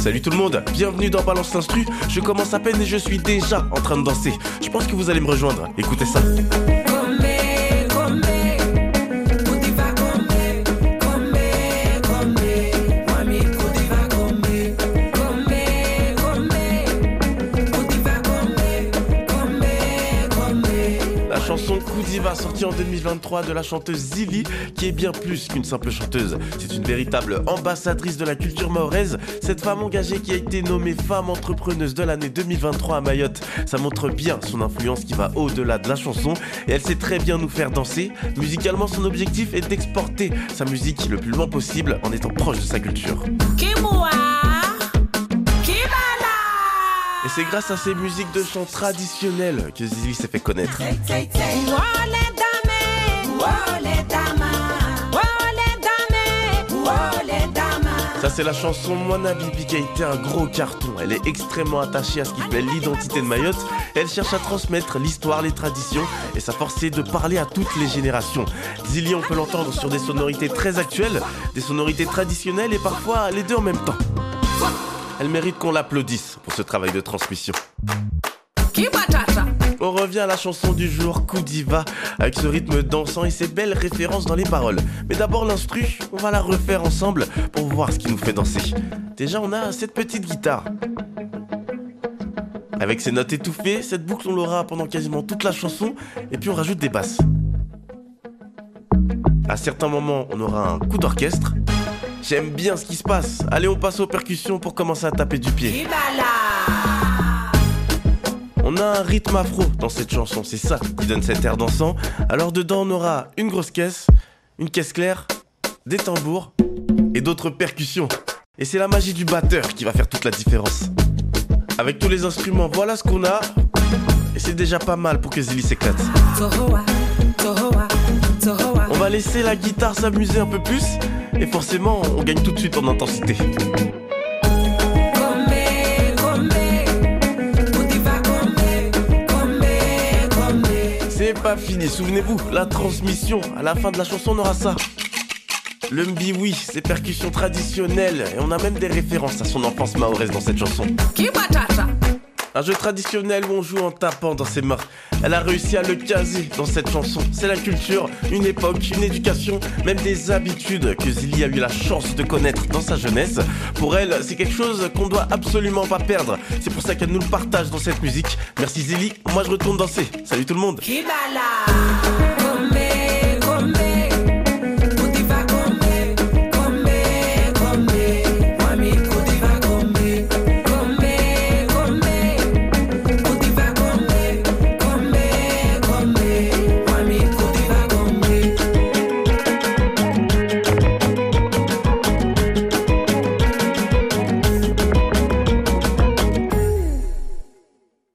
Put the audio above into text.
Salut tout le monde, bienvenue dans Balance l'Instru. Je commence à peine et je suis déjà en train de danser. Je pense que vous allez me rejoindre. Écoutez ça. Koudiva sortie en 2023 de la chanteuse Zili qui est bien plus qu'une simple chanteuse. C'est une véritable ambassadrice de la culture mahoraise. Cette femme engagée qui a été nommée femme entrepreneuse de l'année 2023 à Mayotte. Ça montre bien son influence qui va au-delà de la chanson et elle sait très bien nous faire danser. Musicalement, son objectif est d'exporter sa musique le plus loin possible en étant proche de sa culture. C'est grâce à ces musiques de chant traditionnelles que Zizi s'est fait connaître. Ça c'est la chanson Mwana Bibi qui a été un gros carton. Elle est extrêmement attachée à ce qui fait l'identité de Mayotte. Elle cherche à transmettre l'histoire, les traditions et sa force est de parler à toutes les générations. Zili on peut l'entendre sur des sonorités très actuelles, des sonorités traditionnelles et parfois les deux en même temps. Elle mérite qu'on l'applaudisse pour ce travail de transmission. On revient à la chanson du jour, Koudiva, avec ce rythme dansant et ses belles références dans les paroles. Mais d'abord l'instru, on va la refaire ensemble pour voir ce qui nous fait danser. Déjà, on a cette petite guitare. Avec ses notes étouffées, cette boucle on l'aura pendant quasiment toute la chanson, et puis on rajoute des basses. À certains moments, on aura un coup d'orchestre. J'aime bien ce qui se passe. Allez, on passe aux percussions pour commencer à taper du pied. On a un rythme afro dans cette chanson, c'est ça qui donne cet air dansant. Alors dedans, on aura une grosse caisse, une caisse claire, des tambours et d'autres percussions. Et c'est la magie du batteur qui va faire toute la différence. Avec tous les instruments, voilà ce qu'on a. Et c'est déjà pas mal pour que Zili s'éclate. On va laisser la guitare s'amuser un peu plus. Et forcément, on gagne tout de suite en intensité. C'est pas fini, souvenez-vous, la transmission, à la fin de la chanson, on aura ça. Le mbiwi, c'est percussions traditionnelles, et on a même des références à son enfance mahoraise dans cette chanson. Un jeu traditionnel où on joue en tapant dans ses mains. Elle a réussi à le caser dans cette chanson. C'est la culture, une époque, une éducation, même des habitudes que Zili a eu la chance de connaître dans sa jeunesse. Pour elle, c'est quelque chose qu'on doit absolument pas perdre. C'est pour ça qu'elle nous le partage dans cette musique. Merci Zili, moi je retourne danser. Salut tout le monde. Kibala.